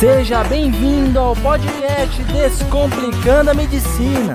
Seja bem-vindo ao podcast Descomplicando a Medicina.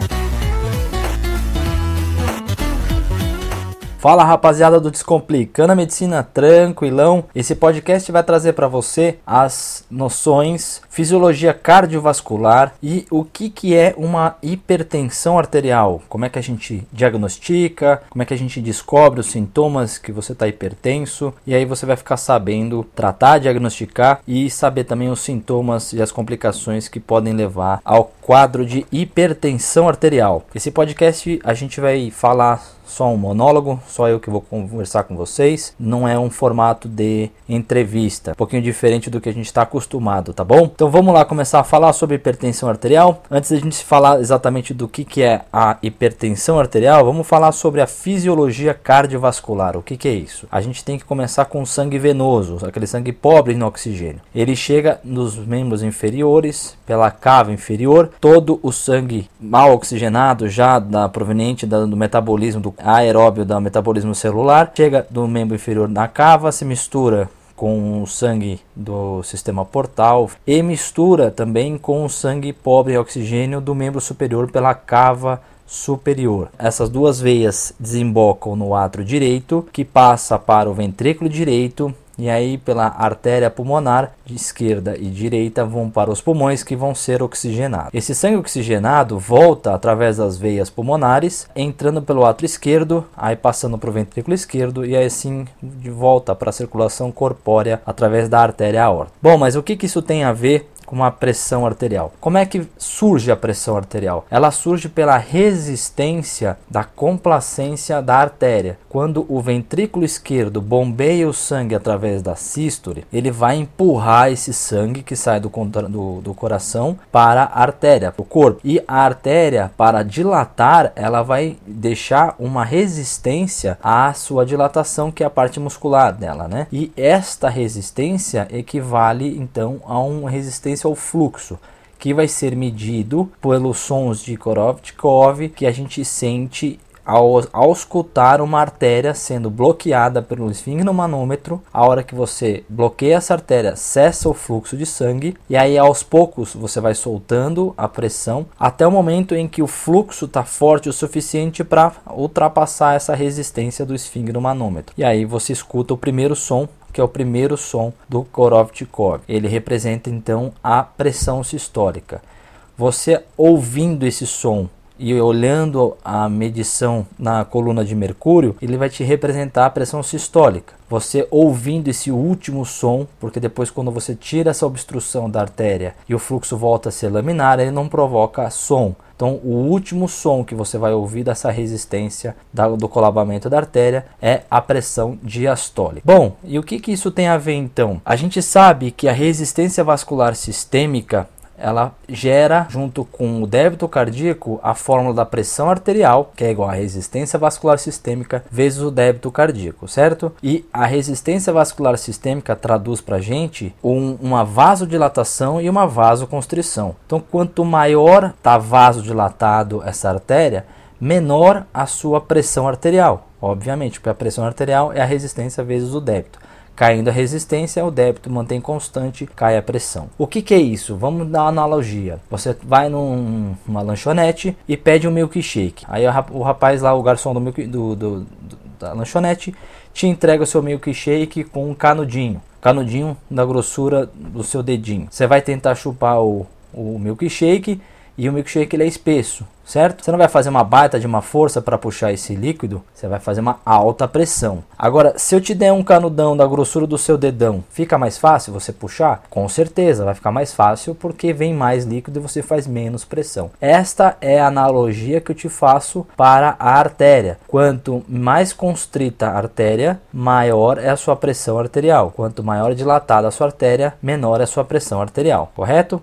Fala rapaziada do Descomplicando a Medicina Tranquilão. Esse podcast vai trazer para você as noções, fisiologia cardiovascular e o que, que é uma hipertensão arterial. Como é que a gente diagnostica, como é que a gente descobre os sintomas que você está hipertenso e aí você vai ficar sabendo tratar, diagnosticar e saber também os sintomas e as complicações que podem levar ao quadro de hipertensão arterial. Esse podcast a gente vai falar só um monólogo, só eu que vou conversar com vocês. Não é um formato de entrevista, um pouquinho diferente do que a gente está acostumado, tá bom? Então vamos lá começar a falar sobre hipertensão arterial. Antes da gente falar exatamente do que, que é a hipertensão arterial, vamos falar sobre a fisiologia cardiovascular. O que, que é isso? A gente tem que começar com sangue venoso, aquele sangue pobre no oxigênio. Ele chega nos membros inferiores, pela cava inferior, todo o sangue mal oxigenado, já da, proveniente da, do metabolismo do aeróbio do metabolismo celular, chega do membro inferior na cava, se mistura com o sangue do sistema portal e mistura também com o sangue pobre em oxigênio do membro superior pela cava superior. Essas duas veias desembocam no átrio direito, que passa para o ventrículo direito e aí pela artéria pulmonar de esquerda e direita vão para os pulmões que vão ser oxigenados. Esse sangue oxigenado volta através das veias pulmonares, entrando pelo átrio esquerdo, aí passando para o ventrículo esquerdo e aí assim de volta para a circulação corpórea através da artéria aorta. Bom, mas o que, que isso tem a ver com a pressão arterial. Como é que surge a pressão arterial? Ela surge pela resistência da complacência da artéria. Quando o ventrículo esquerdo bombeia o sangue através da sístole, ele vai empurrar esse sangue que sai do, do, do coração para a artéria, para o corpo. E a artéria, para dilatar, ela vai deixar uma resistência à sua dilatação, que é a parte muscular dela, né? E esta resistência equivale então a uma resistência resistência ao fluxo, que vai ser medido pelos sons de Korotchkov que a gente sente ao, ao escutar uma artéria sendo bloqueada pelo esfingnomanômetro, a hora que você bloqueia essa artéria, cessa o fluxo de sangue e aí aos poucos você vai soltando a pressão até o momento em que o fluxo está forte o suficiente para ultrapassar essa resistência do esfingnomanômetro. E aí você escuta o primeiro som que é o primeiro som do Korotchkov. Ele representa então a pressão sistólica. Você ouvindo esse som e olhando a medição na coluna de mercúrio, ele vai te representar a pressão sistólica. Você ouvindo esse último som, porque depois quando você tira essa obstrução da artéria e o fluxo volta a ser laminar, ele não provoca som. Então, o último som que você vai ouvir dessa resistência do colabamento da artéria é a pressão diastólica. Bom, e o que, que isso tem a ver então? A gente sabe que a resistência vascular sistêmica ela gera, junto com o débito cardíaco, a fórmula da pressão arterial, que é igual a resistência vascular sistêmica vezes o débito cardíaco, certo? E a resistência vascular sistêmica traduz para a gente um, uma vasodilatação e uma vasoconstrição. Então, quanto maior está vasodilatado essa artéria, menor a sua pressão arterial. Obviamente, porque a pressão arterial é a resistência vezes o débito. Caindo a resistência, o débito mantém constante, cai a pressão. O que, que é isso? Vamos dar analogia. Você vai num, numa lanchonete e pede um milkshake. Aí o rapaz lá, o garçom do, milk, do, do, do da lanchonete, te entrega o seu milkshake com um canudinho. Canudinho da grossura do seu dedinho. Você vai tentar chupar o, o milkshake e o milkshake ele é espesso certo? Você não vai fazer uma baita de uma força para puxar esse líquido, você vai fazer uma alta pressão. Agora, se eu te der um canudão da grossura do seu dedão, fica mais fácil você puxar? Com certeza, vai ficar mais fácil porque vem mais líquido e você faz menos pressão. Esta é a analogia que eu te faço para a artéria. Quanto mais constrita a artéria, maior é a sua pressão arterial. Quanto maior dilatada a sua artéria, menor é a sua pressão arterial, correto?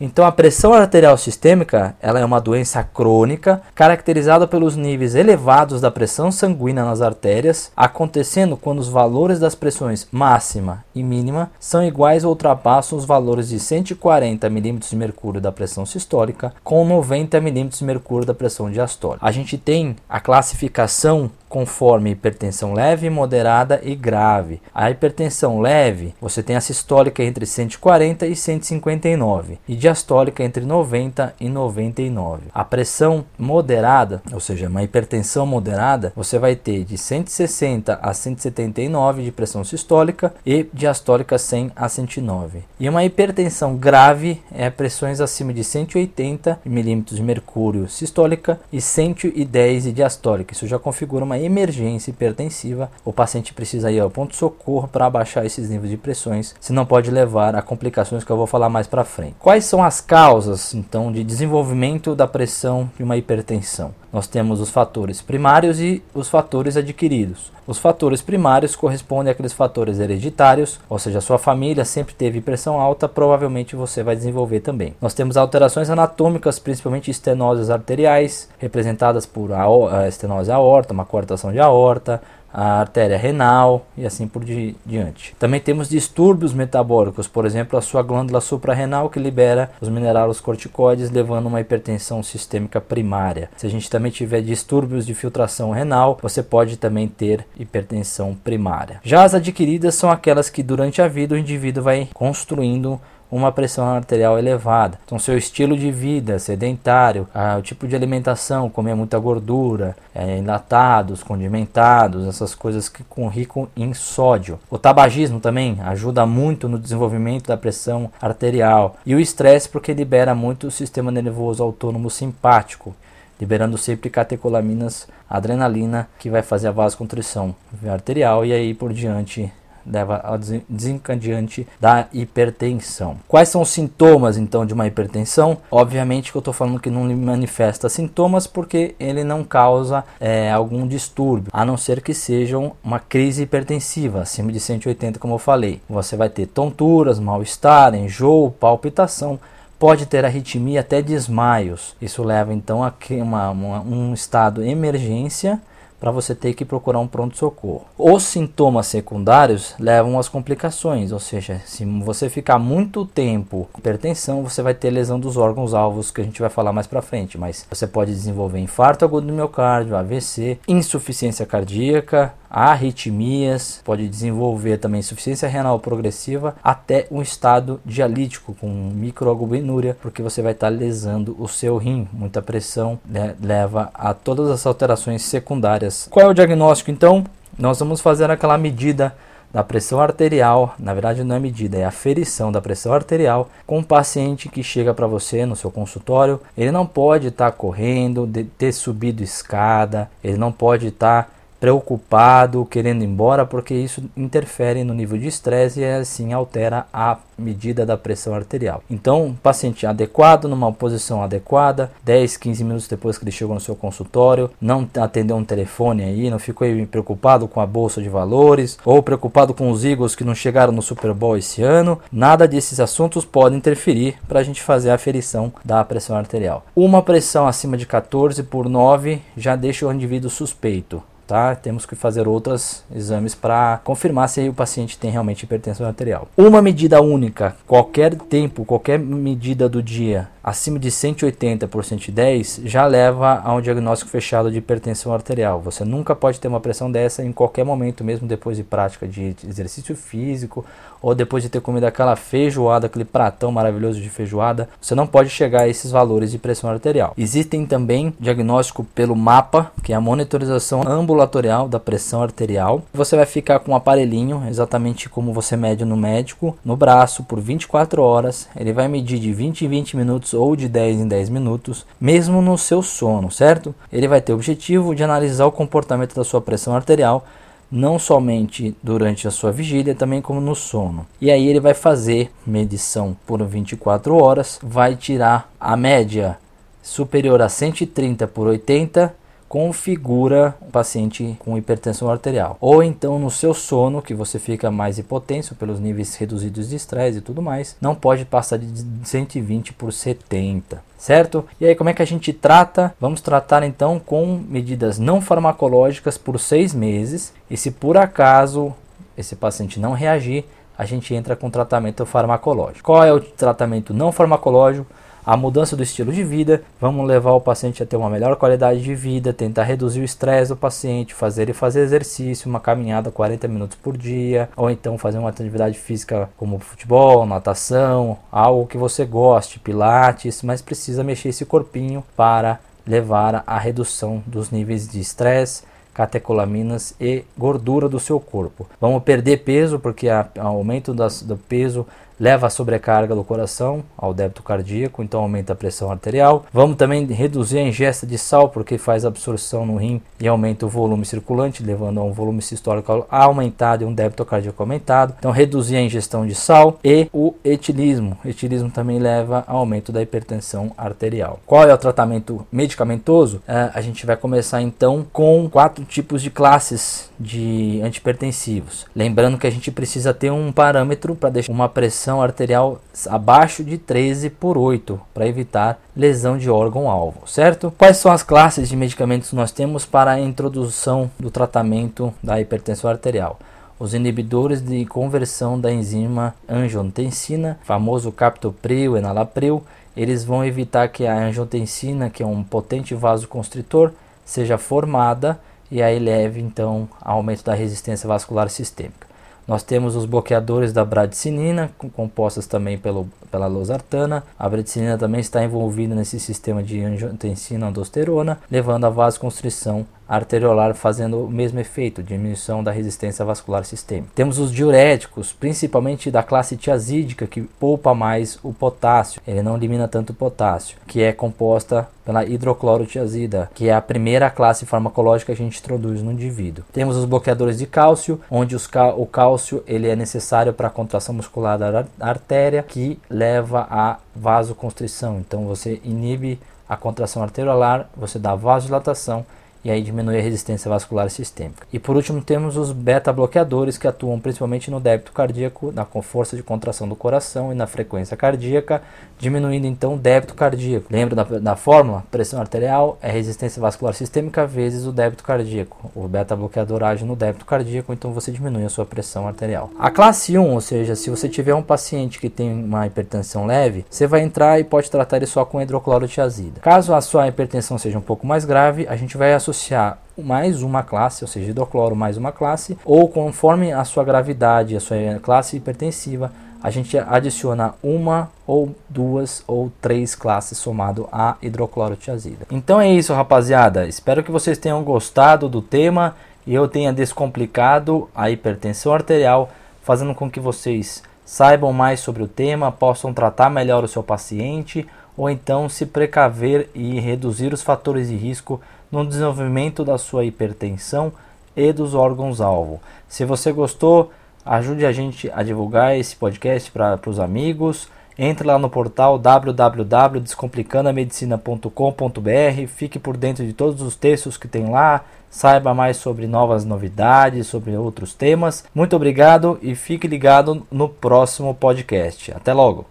Então a pressão arterial sistêmica, ela é uma doença crônica caracterizada pelos níveis elevados da pressão sanguínea nas artérias, acontecendo quando os valores das pressões máxima e mínima são iguais ou ultrapassam os valores de 140 mm de mercúrio da pressão sistólica com 90 mm de mercúrio da pressão diastólica. A gente tem a classificação conforme hipertensão leve, moderada e grave. A hipertensão leve, você tem a sistólica entre 140 e 159 e diastólica entre 90 e 99. A pressão moderada, ou seja, uma hipertensão moderada, você vai ter de 160 a 179 de pressão sistólica e diastólica 100 a 109. E uma hipertensão grave é pressões acima de 180 milímetros de mercúrio sistólica e 110 de diastólica. Isso já configura uma emergência hipertensiva, o paciente precisa ir ao ponto de socorro para abaixar esses níveis de pressões, senão pode levar a complicações que eu vou falar mais para frente. Quais são as causas, então, de desenvolvimento da pressão de uma hipertensão? Nós temos os fatores primários e os fatores adquiridos. Os fatores primários correspondem àqueles fatores hereditários, ou seja, sua família sempre teve pressão alta, provavelmente você vai desenvolver também. Nós temos alterações anatômicas, principalmente estenoses arteriais, representadas por a estenose aorta, uma cortação de aorta, a artéria renal e assim por di diante. Também temos distúrbios metabólicos, por exemplo, a sua glândula suprarrenal que libera os minerais corticoides, levando a uma hipertensão sistêmica primária. Se a gente também tiver distúrbios de filtração renal, você pode também ter hipertensão primária. Já as adquiridas são aquelas que durante a vida o indivíduo vai construindo uma pressão arterial elevada. Então, seu estilo de vida sedentário, o tipo de alimentação, comer muita gordura, é, enlatados, condimentados, essas coisas que com rico em sódio. O tabagismo também ajuda muito no desenvolvimento da pressão arterial. E o estresse porque libera muito o sistema nervoso autônomo simpático liberando sempre catecolaminas, adrenalina, que vai fazer a vasoconstrição arterial e aí por diante leva ao desencadeante da hipertensão. Quais são os sintomas então de uma hipertensão? Obviamente que eu estou falando que não manifesta sintomas porque ele não causa é, algum distúrbio, a não ser que sejam uma crise hipertensiva acima de 180, como eu falei. Você vai ter tonturas, mal-estar, enjoo, palpitação pode ter arritmia até desmaios. Isso leva então a uma, uma, um estado emergência para você ter que procurar um pronto-socorro. Os sintomas secundários levam às complicações, ou seja, se você ficar muito tempo com hipertensão, você vai ter lesão dos órgãos alvos, que a gente vai falar mais para frente, mas você pode desenvolver infarto agudo do miocárdio, AVC, insuficiência cardíaca, arritmias, pode desenvolver também insuficiência renal progressiva, até um estado dialítico com microalbuminúria, porque você vai estar lesando o seu rim. Muita pressão né, leva a todas as alterações secundárias. Qual é o diagnóstico então? Nós vamos fazer aquela medida da pressão arterial, na verdade não é medida, é aferição da pressão arterial com um paciente que chega para você no seu consultório. Ele não pode estar tá correndo, ter subido escada, ele não pode estar tá preocupado, querendo ir embora, porque isso interfere no nível de estresse e assim altera a medida da pressão arterial. Então, paciente adequado, numa posição adequada, 10, 15 minutos depois que ele chegou no seu consultório, não atendeu um telefone aí, não ficou preocupado com a bolsa de valores ou preocupado com os Eagles que não chegaram no Super Bowl esse ano. Nada desses assuntos pode interferir para a gente fazer a aferição da pressão arterial. Uma pressão acima de 14 por 9 já deixa o indivíduo suspeito tá? Temos que fazer outros exames para confirmar se o paciente tem realmente hipertensão arterial. Uma medida única, qualquer tempo, qualquer medida do dia acima de 180 por 110 já leva a um diagnóstico fechado de hipertensão arterial. Você nunca pode ter uma pressão dessa em qualquer momento, mesmo depois de prática de exercício físico ou depois de ter comido aquela feijoada, aquele pratão maravilhoso de feijoada. Você não pode chegar a esses valores de pressão arterial. Existem também diagnóstico pelo mapa, que é a monitorização ambulatorial da pressão arterial. Você vai ficar com um aparelhinho, exatamente como você mede no médico, no braço por 24 horas. Ele vai medir de 20 em 20 minutos ou de 10 em 10 minutos, mesmo no seu sono, certo? Ele vai ter o objetivo de analisar o comportamento da sua pressão arterial, não somente durante a sua vigília, também como no sono. E aí ele vai fazer medição por 24 horas, vai tirar a média superior a 130 por 80 configura o paciente com hipertensão arterial. Ou então no seu sono, que você fica mais hipotenso pelos níveis reduzidos de estresse e tudo mais, não pode passar de 120 por 70 certo? E aí, como é que a gente trata? Vamos tratar então com medidas não farmacológicas por seis meses. E se por acaso esse paciente não reagir, a gente entra com tratamento farmacológico. Qual é o tratamento não farmacológico? A mudança do estilo de vida, vamos levar o paciente a ter uma melhor qualidade de vida, tentar reduzir o estresse do paciente, fazer ele fazer exercício, uma caminhada 40 minutos por dia, ou então fazer uma atividade física como futebol, natação, algo que você goste, pilates, mas precisa mexer esse corpinho para levar à redução dos níveis de estresse catecolaminas e gordura do seu corpo. Vamos perder peso porque o aumento das, do peso leva a sobrecarga do coração ao débito cardíaco, então aumenta a pressão arterial. Vamos também reduzir a ingesta de sal, porque faz absorção no rim e aumenta o volume circulante, levando a um volume sistólico aumentado e um débito cardíaco aumentado. Então, reduzir a ingestão de sal e o etilismo. O etilismo também leva ao aumento da hipertensão arterial. Qual é o tratamento medicamentoso? Uh, a gente vai começar então com quatro tipos de classes de antipertensivos. Lembrando que a gente precisa ter um parâmetro para deixar uma pressão pressão arterial abaixo de 13 por 8 para evitar lesão de órgão-alvo, certo? Quais são as classes de medicamentos que nós temos para a introdução do tratamento da hipertensão arterial? Os inibidores de conversão da enzima angiotensina, famoso captopril, enalapril, eles vão evitar que a angiotensina, que é um potente vasoconstritor, seja formada e aí leve então ao aumento da resistência vascular sistêmica. Nós temos os bloqueadores da bradicinina, compostas também pelo, pela losartana. A bradicinina também está envolvida nesse sistema de angiotensina-aldosterona, levando à vasoconstrição arteriolar fazendo o mesmo efeito, diminuição da resistência vascular sistêmica. Temos os diuréticos, principalmente da classe tiazídica, que poupa mais o potássio, ele não elimina tanto o potássio, que é composta pela hidroclorotiazida, que é a primeira classe farmacológica que a gente introduz no indivíduo. Temos os bloqueadores de cálcio, onde o cálcio ele é necessário para a contração muscular da artéria, que leva à vasoconstrição. Então você inibe a contração arteriolar, você dá vasodilatação e aí diminui a resistência vascular sistêmica. E por último temos os beta-bloqueadores que atuam principalmente no débito cardíaco, na força de contração do coração e na frequência cardíaca, diminuindo então o débito cardíaco. Lembra da, da fórmula? Pressão arterial é resistência vascular sistêmica vezes o débito cardíaco. O beta-bloqueador age no débito cardíaco, então você diminui a sua pressão arterial. A classe 1, ou seja, se você tiver um paciente que tem uma hipertensão leve, você vai entrar e pode tratar ele só com hidroclorotiazida. Caso a sua hipertensão seja um pouco mais grave, a gente vai associar mais uma classe, ou seja, hidrocloro mais uma classe, ou conforme a sua gravidade, a sua classe hipertensiva, a gente adiciona uma ou duas ou três classes somado a hidroclorotiazida. Então é isso, rapaziada. Espero que vocês tenham gostado do tema e eu tenha descomplicado a hipertensão arterial, fazendo com que vocês saibam mais sobre o tema, possam tratar melhor o seu paciente ou então se precaver e reduzir os fatores de risco no desenvolvimento da sua hipertensão e dos órgãos-alvo. Se você gostou, ajude a gente a divulgar esse podcast para os amigos. Entre lá no portal www.descomplicandamedicina.com.br, fique por dentro de todos os textos que tem lá, saiba mais sobre novas novidades, sobre outros temas. Muito obrigado e fique ligado no próximo podcast. Até logo!